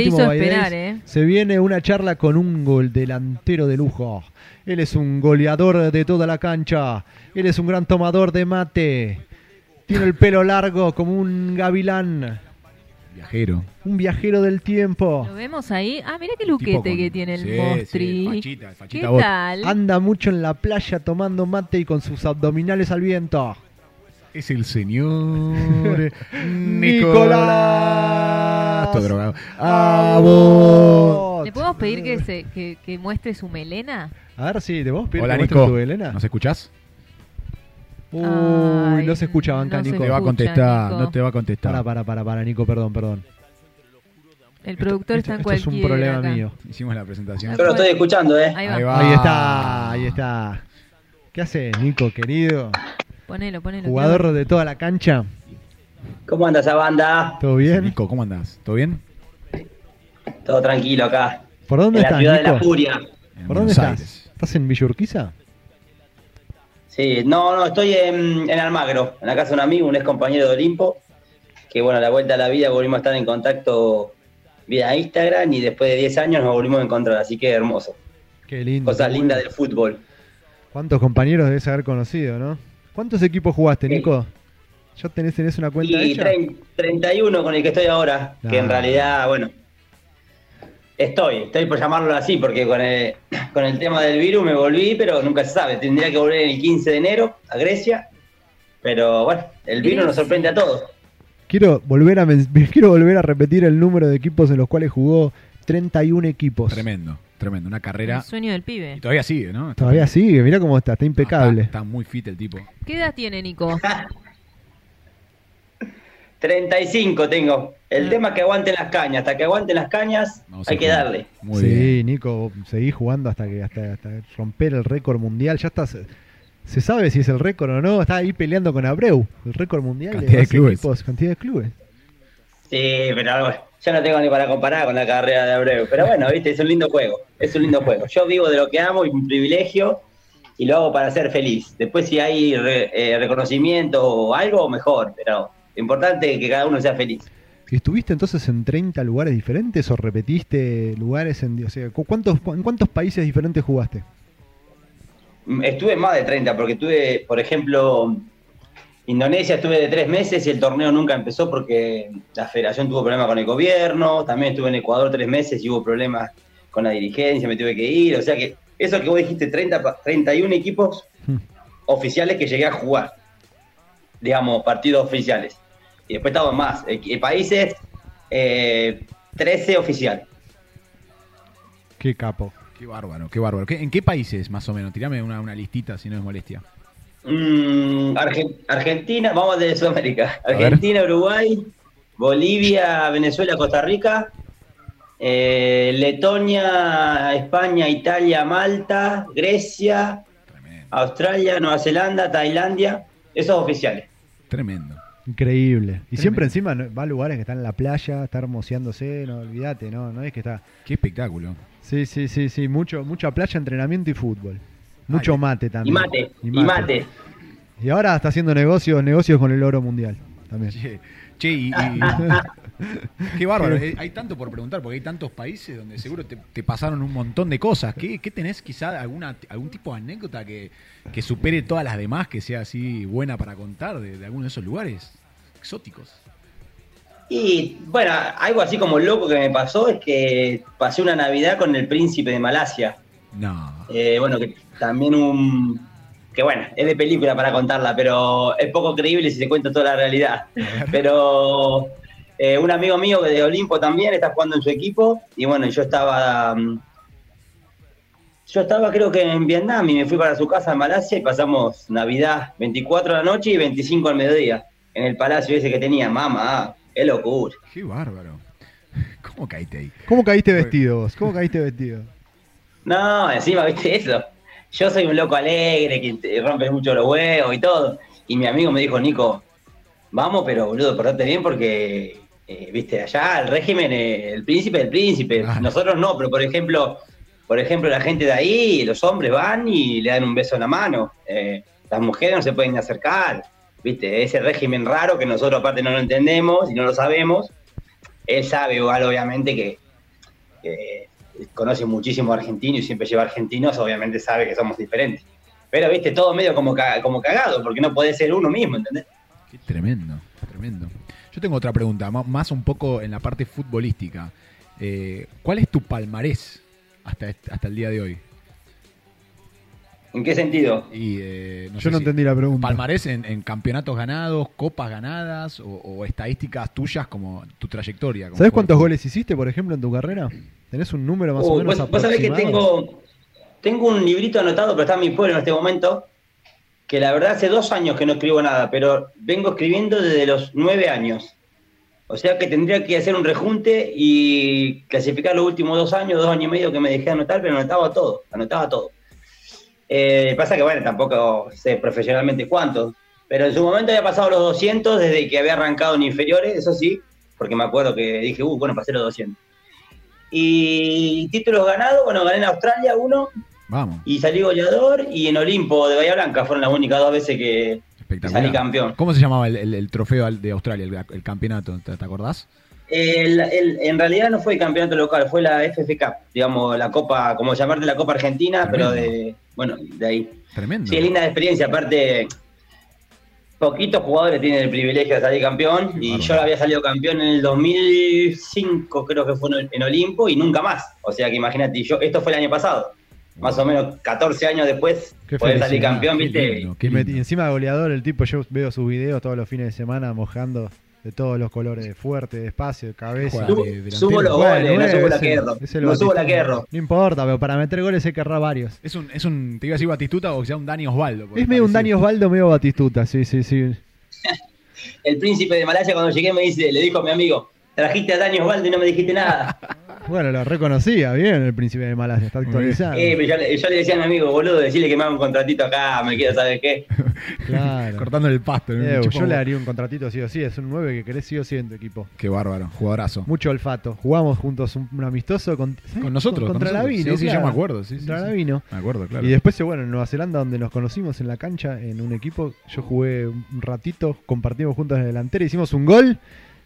último hizo Baidés, esperar, ¿eh? se viene una charla con un gol delantero de lujo. Él es un goleador de toda la cancha. Él es un gran tomador de mate. Tiene el pelo largo como un gavilán. Viajero. Un viajero del tiempo. ¿Lo vemos ahí? Ah, mira qué luquete con- que tiene el sí, Mostri. sí, fachita, ¿Qué fachita bot. tal? Anda mucho en la playa tomando mate y con sus abdominales al viento. Es el señor Nicolás. Todo drogado. ¡A vos! ¿Le podemos pedir que, se, que, que muestre su melena? A ver si te vos pedir Hola, que muestres Nico. tu Elena. ¿Nos escuchás? Uy, Ay, no se escucha, banca, no se Nico. Te va a escucha, contestar, Nico. no te va a contestar. Para, para, para, para, Nico, perdón, perdón. El productor Esto- está en esto es un problema acá. mío. Hicimos la presentación. Yo lo estoy escuchando, ¿eh? Ahí va. Ahí va. Ahí está, ahí está. ¿Qué hace, Nico, querido? Ponelo, ponelo. Jugador de toda la cancha. ¿Cómo anda esa banda? ¿Todo bien? Nico, ¿cómo andás? ¿Todo bien? Todo tranquilo acá. ¿Por dónde en la estás, ciudad de la furia. En ¿Por dónde Buenos estás? Aires. ¿Estás en Villa Urquiza? Sí, no, no, estoy en, en Almagro, en la casa de un amigo, un ex compañero de Olimpo, que bueno, a la vuelta a la vida volvimos a estar en contacto vía Instagram y después de 10 años nos volvimos a encontrar, así que hermoso. Qué lindo. Cosas lindas del fútbol. ¿Cuántos compañeros debes haber conocido, no? ¿Cuántos equipos jugaste. Nico? ¿Ya tenés, tenés una cuenta Y hecha? trein- 31 con el que estoy ahora, que en Ah. realidad, bueno, estoy, estoy por llamarlo así, porque con el, con el tema del virus me volví, pero nunca se sabe, tendría que volver el 15 de enero a Grecia, pero bueno, el virus nos sorprende a todos. Quiero volver a men- quiero volver a repetir el número de equipos en los cuales jugó 31 equipos. Tremendo, tremendo. Una El carrera. sueño del pibe. Y todavía sigue, ¿no? Está- Todavía sigue, mira cómo está, está impecable. Está, está muy fit el tipo. ¿Qué edad tiene Nico? 35 tengo. El Ah. tema es que aguanten las cañas. Hasta que aguanten las cañas, hay que darle. Muy sí, bien. Nico, seguí jugando hasta que hasta, hasta romper el récord mundial. Ya está, se, sabe si es el récord o no. Está ahí peleando con Abreu, el récord mundial Cantidad de más clubes. equipos, cantidad de clubes. Sí, pero bueno, ya no tengo ni para comparar con la carrera de Abreu. Pero bueno, viste, es un lindo juego. Es un lindo juego. Yo vivo de lo que amo y un privilegio y lo hago para ser feliz. Después, si hay re- eh, reconocimiento o algo, mejor. Pero lo importante es que cada uno sea feliz. ¿Y ¿Estuviste entonces en 30 lugares diferentes o repetiste lugares en... O sea, ¿cu- ¿cuántos, ¿en cuántos países diferentes jugaste? Mm, Estuve más de 30, porque tuve, por ejemplo, Indonesia estuve de tres meses y el torneo nunca empezó porque la federación tuvo problemas con el gobierno. También estuve en Ecuador tres meses y hubo problemas con la dirigencia, me tuve que ir. O sea que eso que vos dijiste, 30, pa- 31 equipos Hmm. oficiales que llegué a jugar, digamos, partidos oficiales. Y después estaban más, eh, países, eh, 13 oficiales. Qué capo. Qué bárbaro, qué bárbaro. ¿Qué- ¿En qué países más o menos? Tirame una, una listita si no es molestia. Mm, Argen- Argentina, vamos de Sudamérica. Argentina, Uruguay, Bolivia, Venezuela, Costa Rica, eh, Letonia, España, Italia, Malta, Grecia, Tremendo. Australia, Nueva Zelanda, Tailandia, esos oficiales. Tremendo. Increíble. Y siempre encima va a lugares que están en la playa, está hermoseándose, no olvídate, no, no es que está... Qué espectáculo. Sí, sí, sí, sí, mucho, mucha playa, entrenamiento y fútbol. Mucho mate Y también. mate, y mate. Y ahora está haciendo negocios, negocios con el oro mundial también. Che, che, y, y- qué bárbaro. Eh, Hay tanto por preguntar, porque hay tantos países donde seguro te, te pasaron un montón de cosas. ¿Qué, qué tenés quizá alguna, algún tipo de anécdota que, que supere todas las demás, que sea así buena para contar de, de alguno de esos lugares exóticos? Y bueno, algo así como loco que me pasó es que pasé una Navidad con el príncipe de Malasia. No. Eh, bueno, que también un. que bueno, es de película para contarla, pero es poco creíble si se cuenta toda la realidad. Pero eh, un amigo mío de Olimpo también está jugando en su equipo, y bueno, yo estaba. mm, Yo estaba creo que en Vietnam y me fui para su casa en Malasia y pasamos Navidad 24 de la noche y 25 al mediodía en el palacio ese que tenía. Mamá, qué locura. Qué bárbaro. ¿Cómo caíste ahí? ¿Cómo caíste vestido vos? ¿Cómo caíste vestido? No, encima, viste eso. Yo soy un loco alegre, que rompe mucho los huevos y todo. Y mi amigo me dijo, Nico, vamos, pero boludo, portate bien porque, eh, viste, allá el régimen, eh, el príncipe del príncipe. Claro. Nosotros no, pero por ejemplo, por ejemplo, la gente de ahí, los hombres van y le dan un beso en la mano. Eh, las mujeres no se pueden acercar. Viste, ese régimen raro que nosotros aparte no lo entendemos y no lo sabemos. Él sabe igual, obviamente, que que conoce muchísimo argentino y siempre lleva argentinos, obviamente sabe que somos diferentes. Pero, viste, todo medio como, ca- como cagado, porque no puede ser uno mismo, ¿entendés? Qué tremendo, tremendo. Yo tengo otra pregunta, más un poco en la parte futbolística. Eh, ¿Cuál es tu palmarés hasta, hasta el día de hoy? ¿En qué sentido? Y, eh, Yo no si- entendí la pregunta. Palmarés en, en campeonatos ganados, copas ganadas o, o estadísticas tuyas como tu trayectoria. ¿Sabes cuántos goles hiciste, por ejemplo, en tu carrera? ¿Tenés un número más o Uh, menos vos, vos sabés que tengo, tengo un librito anotado, pero está en mi pueblo en este momento, que la verdad hace dos años que no escribo nada, pero vengo escribiendo desde los nueve años. O sea que tendría que hacer un rejunte y clasificar los últimos dos años, dos años y medio que me dejé anotar, pero anotaba todo, anotaba todo. Eh, pasa que, bueno, tampoco sé profesionalmente cuántos, pero en su momento había pasado los 200 desde que había arrancado en inferiores, eso sí, porque me acuerdo que dije, uh, bueno, pasé los 200. Y títulos ganados, bueno, gané en Australia uno Vamos, y salí goleador y en Olimpo de Bahía Blanca fueron las únicas dos veces que salí campeón. ¿Cómo se llamaba el, el- el trofeo de Australia, el, el campeonato? ¿Te, te acordás? En realidad no fue el campeonato local, fue la FF Cup, digamos, la Copa, como llamarte la Copa Argentina, pero de, bueno, de ahí. Tremendo. Sí, es linda experiencia, aparte, poquitos jugadores tienen el privilegio de salir campeón, y yo había salido campeón en el 2005, creo que fue en- Olimpo, y nunca más. O sea que imagínate, yo, esto fue el año pasado, más o menos 14 años después, Qué poder salir campeón, Qué ¿viste? lindo, qué Y, me- lindo. y encima goleador, el tipo, yo veo sus videos todos los fines de semana mojando de todos los colores, de fuerte, de espacio, de cabeza. Subo, de subo los Bueno, goles, no subo la ese- querro. No subo la querro. No importa, pero para meter goles hay que errar varios. Es un, es un, te iba a decir Batistuta o sea un Dani Osvaldo. Es medio un Dani Osvaldo, medio Batistuta, sí, sí, sí. El príncipe de Malaya cuando llegué me dice, le dijo a mi amigo, trajiste a Dani Osvaldo y no me dijiste nada. Bueno, lo reconocía bien el príncipe de Malasia, está actualizado. Eh, pero yo, le- yo le decía a mi amigo, boludo, decirle que me haga un contratito acá, me quiero saber qué. Claro. Cortándole el pasto. ¿no? Eh, yo le haría un contratito sí o sí, es un 9 que querés sí o sí en tu equipo. Qué bárbaro, jugadorazo. Mucho olfato. Jugamos juntos un, un amistoso con, Con nosotros. contra con la nosotros. Vino. Sí, sí, claro. yo me acuerdo. Sí, Contra sí. la Vino. Me acuerdo, claro. Y después, bueno, en Nueva Zelanda, donde nos conocimos en la cancha, en un equipo, yo jugué un ratito, compartimos juntos en la delantera, hicimos un gol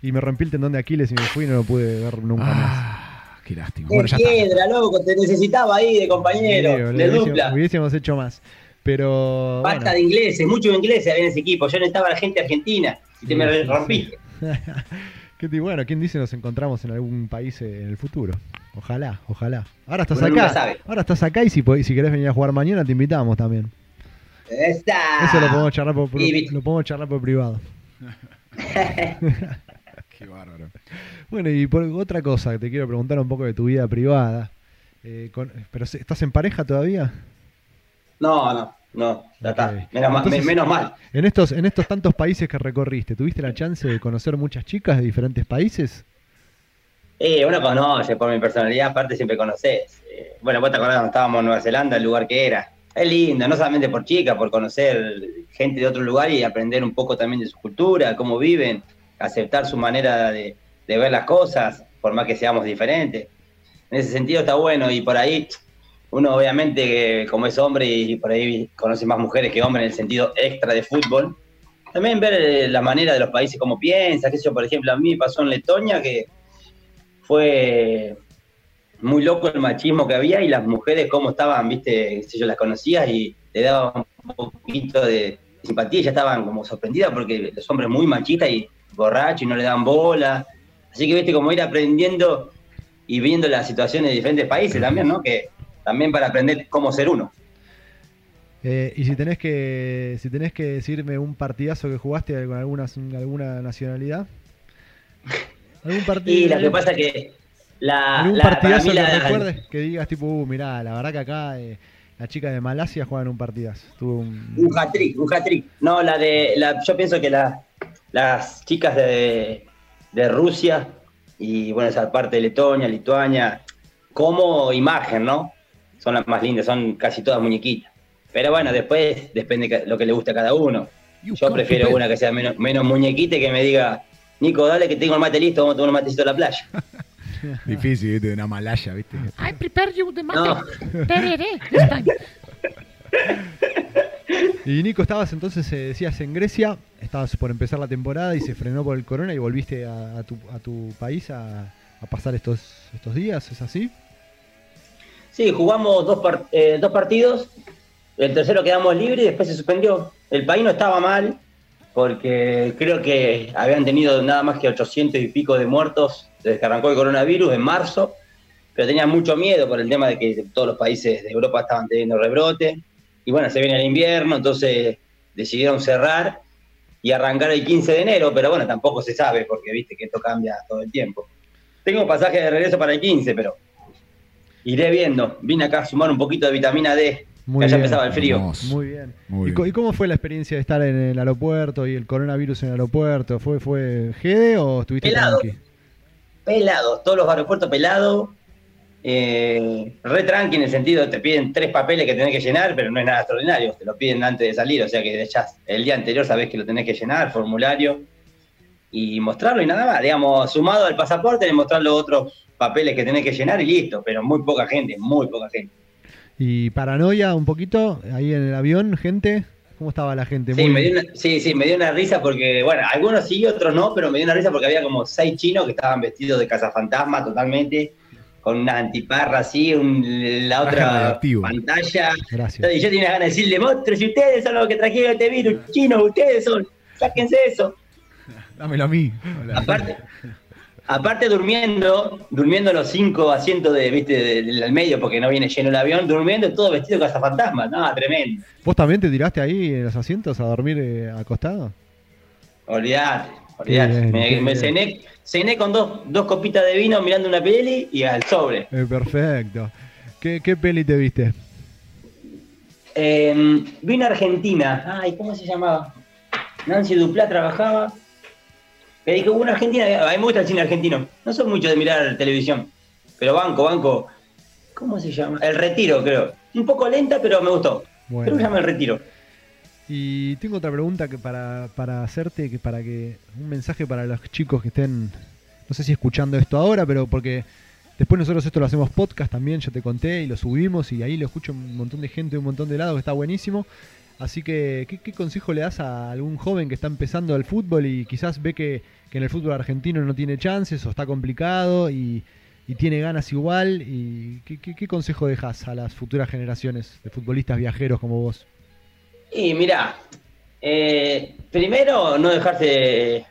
y me rompí el tendón de Aquiles y me fui y no lo pude ver nunca más. Qué lástima. Qué Bueno, ya está. piedra, loco, te necesitaba ahí de compañero, Sí, de dupla. Hubiésemos hecho más. Pero. Basta bueno. de ingleses, muchos ingleses había en ese equipo. Yo necesitaba a la gente argentina y te Sí, me rompiste. Bueno, ¿quién dice nos encontramos en algún país en el futuro? Ojalá, ojalá. Ahora estás nunca acá. Ahora estás acá y si, podés- si querés venir a jugar mañana te invitamos también. Esta. Eso lo podemos charlar por, por- lo podemos charlar por privado. Qué bárbaro. Bueno, y por otra cosa que te quiero preguntar un poco de tu vida privada. Eh, con- pero ¿estás en pareja todavía? No, no, no, ya está. Entonces- menos mal. En estos, en estos tantos países que recorriste, ¿tuviste la chance de conocer muchas chicas de diferentes países? Eh, uno conoce por mi personalidad, aparte siempre conoces. Eh, bueno, vos te acordás cuando estábamos en Nueva Zelanda, el lugar que era. Es lindo, no solamente por chicas, por conocer gente de otro lugar y aprender un poco también de su cultura, cómo viven, aceptar su manera de, de ver las cosas, por más que seamos diferentes. En ese sentido está bueno y por ahí uno obviamente como es hombre y por ahí conoce más mujeres que hombres en el sentido extra de fútbol. También ver eh, la manera de los países, cómo piensan, qué sé yo, por ejemplo, a mí pasó en Letonia que fue muy loco el machismo que había y las mujeres cómo estaban, viste, sé yo las conocías y le daban un poquito de simpatía ya estaban como sorprendidas porque los hombres muy machistas y borrachos y no le dan bola. Así que viste como ir aprendiendo y viendo las situaciones de diferentes países también, ¿no? Que también para aprender cómo ser uno. Eh, y si tenés que si tenés que decirme un partidazo que jugaste con alguna, alguna nacionalidad. ¿Algún partido? Y lo que pasa que la, ¿Algún la- partidazo que la- recuerdes que digas tipo, uh, mirá, la verdad que acá eh, la chica de Malasia juega en un partidazo? Tuvo un... Un hat-trick, un hat-trick. No, la de. La, yo pienso que la- las chicas de, de Rusia y bueno, esa parte de Letonia, Lituania, como imagen, ¿no? Son las más lindas, son casi todas muñequitas. Pero bueno, después depende ca- lo que le guste a cada uno. Yo prefiero una que sea menos, menos muñequita y que me diga, Nico, dale que tengo el mate listo, vamos a tomar un matecito a la playa. Difícil, ¿viste? De una malaya, ¿viste? I prepare you the mate. No. Tereré. Y Nico, estabas entonces, eh, decías, en Grecia, estabas por empezar la temporada y se frenó por el corona y volviste a, tu, país a, pasar estos, estos días, ¿es así? Sí, jugamos dos, eh, dos partidos. El tercero quedamos libre y después se suspendió. El país no estaba mal porque creo que habían tenido nada más que 800 y pico de muertos desde que arrancó el coronavirus en marzo, pero tenían mucho miedo por el tema de que todos los países de Europa estaban teniendo rebrote. Y bueno, se viene el invierno, entonces decidieron cerrar y arrancar el 15 de enero, pero bueno, tampoco se sabe porque viste que esto cambia todo el tiempo. Tengo pasaje de regreso para el 15, pero iré viendo. Vine acá a sumar un poquito de vitamina D, Muy que ya bien. empezaba el frío. Muy bien. Muy ¿Y, co- bien. y cómo fue la experiencia de estar en el aeropuerto y el coronavirus en el aeropuerto? ¿Fue, fue GD o estuviste Pelado. tranqui? Pelados, todos los aeropuertos pelados. Eh, re tranqui en el sentido de te piden tres papeles que tenés que llenar, pero no es nada extraordinario, te lo piden antes de salir, o sea que ya el día anterior sabés que lo tenés que llenar, formulario, y mostrarlo y nada más, digamos, sumado al pasaporte, mostrar los otros papeles que tenés que llenar y listo, pero muy poca gente, muy poca gente. ¿Y paranoia un poquito ahí en el avión, gente? ¿Cómo estaba la gente? Sí, Muy- me dio una, sí, sí, me dio una risa porque, bueno, algunos sí, otros no, pero me dio una risa porque había como seis chinos que estaban vestidos de cazafantasma totalmente, con una antiparra así, un- la otra pantalla. Gracias. Y yo tenía ganas de decirle, monstruos, si ustedes son los que trajeron este virus, chinos, ustedes son, sáquense eso. Dámelo a mí. Hola. Aparte, aparte durmiendo, durmiendo en los cinco asientos de, viste, de- del medio, porque no viene lleno el avión, durmiendo todo vestido de cazafantasma, no, tremendo. ¿Vos también te tiraste ahí en los asientos a dormir eh, acostado? Olvidate, bien, me cené, cené con dos, dos copitas de vino mirando una peli y al sobre. Eh, perfecto. ¿Qué, ¿Qué peli te viste? Eh, vino Argentina. Ay, ¿cómo se llamaba? Nancy Duplá trabajaba. Que dije, una Argentina. A mí me gusta el cine argentino. No soy mucho de mirar televisión. Pero banco, banco. ¿Cómo se llama? El Retiro, creo. Un poco lenta, pero me gustó. Bueno. Creo que se llama El Retiro. Y tengo otra pregunta que para, para hacerte, que para que un mensaje para los chicos que estén, no sé si escuchando esto ahora, pero porque después nosotros esto lo hacemos podcast también, ya te conté y lo subimos y ahí lo escucha un montón de gente un montón de lados que está buenísimo. Así que, ¿qué, consejo le das a algún joven que está empezando el fútbol y quizás ve que, que en el fútbol argentino no tiene chances o está complicado y, tiene ganas igual? Y ¿qué, qué, qué consejo dejas a las futuras generaciones de futbolistas viajeros como vos? Y mira, eh, primero no dejarse,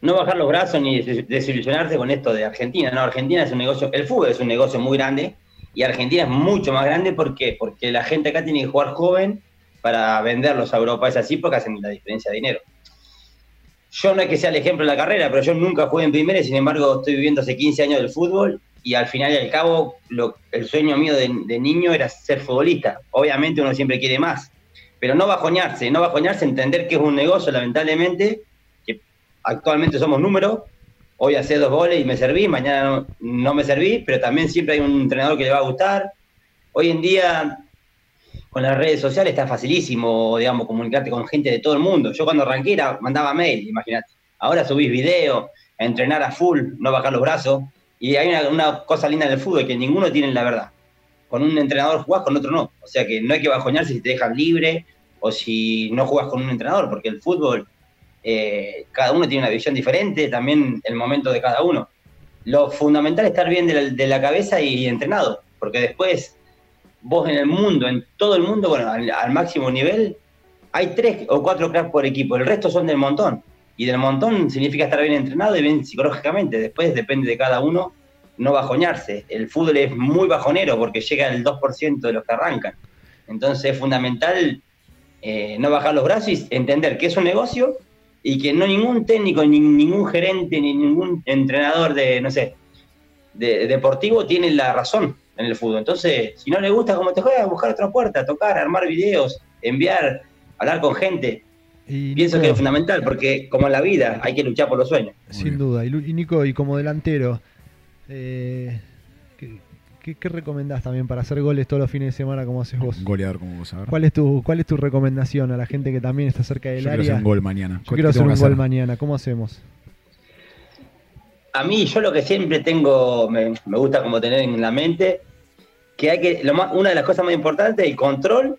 no bajar los brazos ni des- desilusionarse con esto de Argentina. No, Argentina es un negocio, el fútbol es un negocio muy grande y Argentina es mucho más grande ¿por qué? porque la gente acá tiene que jugar joven para venderlos a Europa. Es así porque hacen la diferencia de dinero. Yo no es que sea el ejemplo de la carrera, pero yo nunca jugué en primera y sin embargo estoy viviendo hace 15 años del fútbol y al final y al cabo lo- el sueño mío de niño era ser futbolista. Obviamente uno siempre quiere más, pero no bajoñarse, no bajoñarse, entender que es un negocio, lamentablemente, que actualmente somos números, hoy hace dos goles y me serví, mañana no, me serví, pero también siempre hay un entrenador que le va a gustar. Hoy en día, con las redes sociales está facilísimo, digamos, comunicarte con gente de todo el mundo. Yo cuando arranqué era- mandaba mail, imagínate. Ahora subís video, a entrenar a full, no bajar los brazos. Y hay una, una cosa linda en el fútbol, que ninguno tiene la verdad con un entrenador jugás, con otro no. O sea que no hay que bajoñarse si te dejan libre o si no jugás con un entrenador, porque el fútbol, eh, cada uno tiene una visión diferente, también el momento de cada uno. Lo fundamental es estar bien de la, cabeza y entrenado, porque después vos en el mundo, en todo el mundo, bueno, al, máximo nivel, hay tres o cuatro cracks por equipo, el resto son del montón. Y del montón significa estar bien entrenado y bien psicológicamente. Después depende de cada uno no bajoñarse. El fútbol es muy bajonero porque llega el 2% de los que arrancan. Entonces es fundamental eh, no bajar los brazos y entender que es un negocio y que no ningún técnico, ni ningún gerente, ni ningún entrenador de, no sé, de, deportivo tiene la razón en el fútbol. Entonces, si no le gusta cómo te juega, buscar otra puerta, tocar, armar videos, enviar, hablar con gente. Y Pienso Nico- que es fundamental porque, como en la vida, hay que luchar por los sueños. Sin duda. Y Nico, y como delantero, eh, ¿qué, qué, recomendás también para hacer goles todos los fines de semana como haces vos? Un goleador como vos, a ver. ¿Cuál es tu cuál es tu recomendación a la gente que también está cerca Yo del quiero hacer área? un gol mañana. Yo quiero ¿Qué hacer un gol mañana. ¿Cómo hacemos? A mí, yo lo que siempre tengo, me, me gusta como tener en la mente, que hay que, lo más, una de las cosas más importantes, el control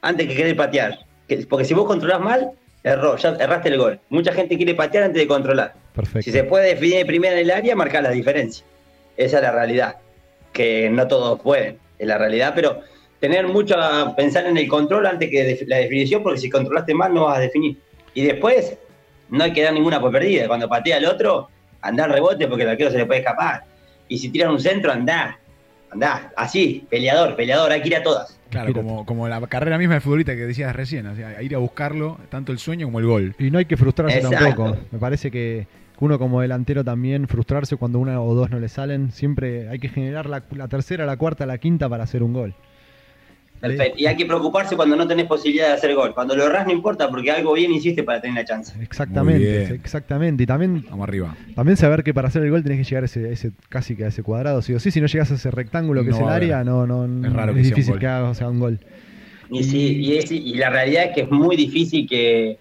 antes que querer patear. Que- porque si vos controlás mal, error, ya erraste el gol. Mucha gente quiere patear antes de controlar. Perfecto. Si se puede definir de primera en el área, marcar la diferencia. Esa es la realidad. Que no todos pueden, es la realidad, pero tener mucho a pensar en el control antes que la definición, porque si controlaste mal no vas a definir. Y después, no hay que dar ninguna por perdida. Cuando patea el otro, anda al rebote porque el arquero se le puede escapar. Y si tiran un centro, andá. Andá. Así, peleador, peleador, hay que ir a todas. Claro, como, como la carrera misma de futbolista que decías recién, o sea, ir a buscarlo, tanto el sueño como el gol. Y no hay que frustrarse Exacto. tampoco. Me parece que uno como delantero también frustrarse cuando una o dos no le salen. Siempre hay que generar la, la tercera, la cuarta, la quinta para hacer un gol. Perfecto. Y hay que preocuparse cuando no tenés posibilidad de hacer gol. Cuando lo errás no importa porque algo bien hiciste para tener la chance. Exactamente, exactamente. Y también, Vamos arriba. también saber que para hacer el gol tenés que llegar a ese, ese casi que a ese cuadrado, sí o sí. Si no llegas a ese rectángulo que No es el área, no, no, Es raro es que difícil que haga sea un gol. Y, sí, y, es- y la realidad es que es muy difícil que,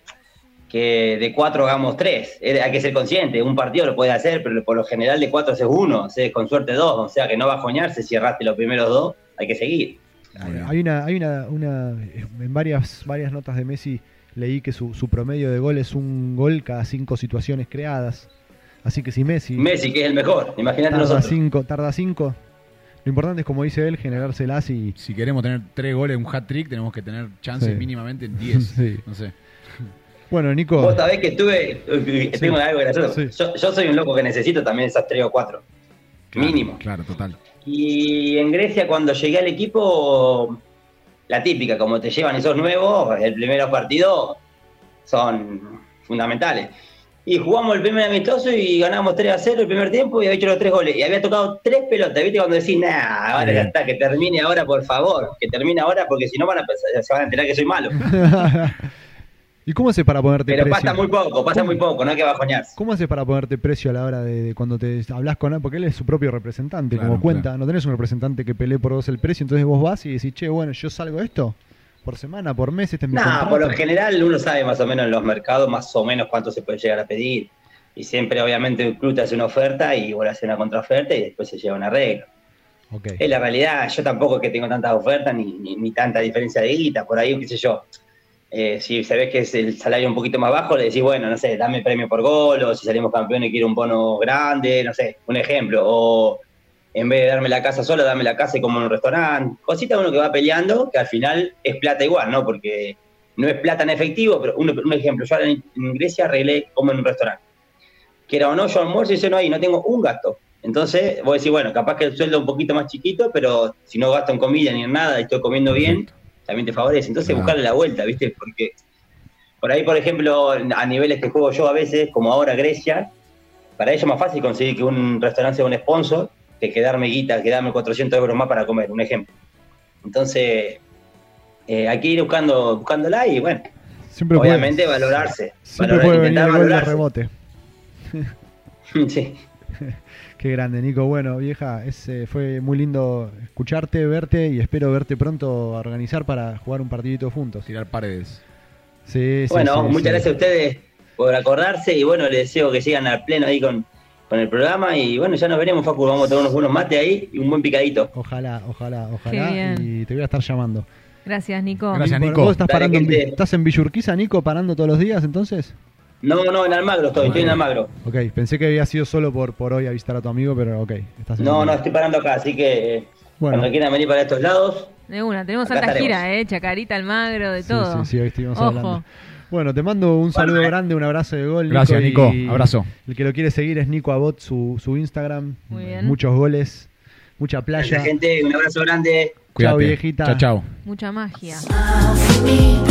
que de cuatro hagamos tres. Eh, Hay que ser consciente. Un partido lo puede hacer, pero por lo general de cuatro haces uno, haces con suerte dos. O sea que no va a joñarse si erraste los primeros dos. Hay que seguir. Hay una, hay una, una, en varias, varias notas de Messi leí que su, su promedio de gol es un gol cada cinco situaciones creadas. Así que si Messi Messi, que es el mejor. Imagínate tarda nosotros. cinco, tarda cinco, lo importante es como dice él, generárselas y Si queremos tener tres goles, un hat-trick, tenemos que tener chances Sí. mínimamente en 10. Sí. No sé. Bueno Nico, Vos sabés que estuve. Sí. Tengo algo gracioso. Sí. Yo, yo soy un loco que necesito también esas tres o cuatro. Claro, Mínimo. Claro, total. Y en Grecia, cuando llegué al equipo, la típica, como te llevan esos nuevos, el primer partido son fundamentales. Y jugamos el primer amistoso y ganamos 3 a 0 el primer tiempo y había hecho los tres goles. Y había tocado tres pelotas, ¿viste? Cuando decís, nah, ahora ya está, que termine ahora, por favor. Que termine ahora porque si no van a pensar- se van a enterar que soy malo. ¿y cómo haces para ponerte Pero precio? pasa muy poco, pasa muy poco, no hay que bajoñarse. ¿Cómo haces para ponerte precio a la hora de, de cuando te hablas con él? Porque él es su propio representante, Claro, como cuenta. claro. No tenés un representante que pelee por vos el precio, entonces vos vas y decís, che, bueno, yo salgo esto por semana, por mes, este es mi No, contrato. por lo general uno sabe más o menos en los mercados, más o menos cuánto se puede llegar a pedir. Y siempre, obviamente, el club te hace una oferta y vos le haces una contraoferta y después se lleva un arreglo. Ok. Es la realidad, yo tampoco es que tengo tantas ofertas ni, ni, ni tanta diferencia de guita, por ahí, qué sé yo. Eh, si sabés que es el salario un poquito más bajo, le decís, bueno, no sé, dame premio por gol, o si salimos campeones quiero un bono grande, no sé, un ejemplo. O en vez de darme la casa sola, dame la casa y como en un restaurante. Cosita uno que va peleando, que al final es plata igual, ¿no? Porque no es plata en efectivo, pero un, un ejemplo, yo en, Grecia arreglé como en un restaurante. Quiera o no, yo almuerzo y ceno ahí, no tengo un gasto. Entonces, vos decís, bueno, capaz que el sueldo es un poquito más chiquito, pero si no gasto en comida ni en nada y estoy comiendo bien. También te favorece. Entonces, buscarle la vuelta, ¿viste? Porque por ahí, por ejemplo, a niveles que juego yo a veces, como ahora Grecia, para ellos es más fácil conseguir que un restaurante sea un sponsor que quedarme guita, que darme 400 euros más para comer, un ejemplo. Entonces, eh, hay que ir buscando, buscándola y bueno, Siempre obviamente puede, valorarse. siempre valorar- puede venir el rebote. sí. Qué grande, Nico. Bueno, vieja, es, eh, fue muy lindo escucharte, verte y espero verte pronto a organizar para jugar un partidito juntos. Tirar paredes. Sí, sí, Bueno, sí, muchas sí. gracias a ustedes por acordarse y bueno, les deseo que sigan al pleno ahí con, con el programa y bueno, ya nos veremos, Facu, vamos a tomar unos buenos mates ahí y un buen picadito. Ojalá, ojalá, ojalá. Qué bien. Y te voy a estar llamando. Gracias, Nico. Gracias, Nico. ¿Vos estás, Dale, parando en. ¿Estás en Villurquiza, Nico, parando todos los días entonces? No, no, en Almagro estoy, estoy en Almagro. Ok, pensé que había sido solo por, por hoy a visitar a tu amigo, pero ok. Estás en No, no, estoy parando acá, así que eh, Bueno. cuando quieran venir para estos lados, De una, tenemos alta estaremos. gira, ¿eh? Chacarita, Almagro, de Sí, todo. sí, sí, hoy estuvimos Ojo. hablando. Bueno, te mando un saludo Bueno, eh. grande, un abrazo de gol. Gracias, Nico. y Abrazo. El que lo quiere seguir es Nico Abot, su, su Instagram. Muy bien. Muchos goles, mucha playa. gracias gente, un abrazo grande. Cuídate. viejita. Chao, chao. Mucha magia. Me,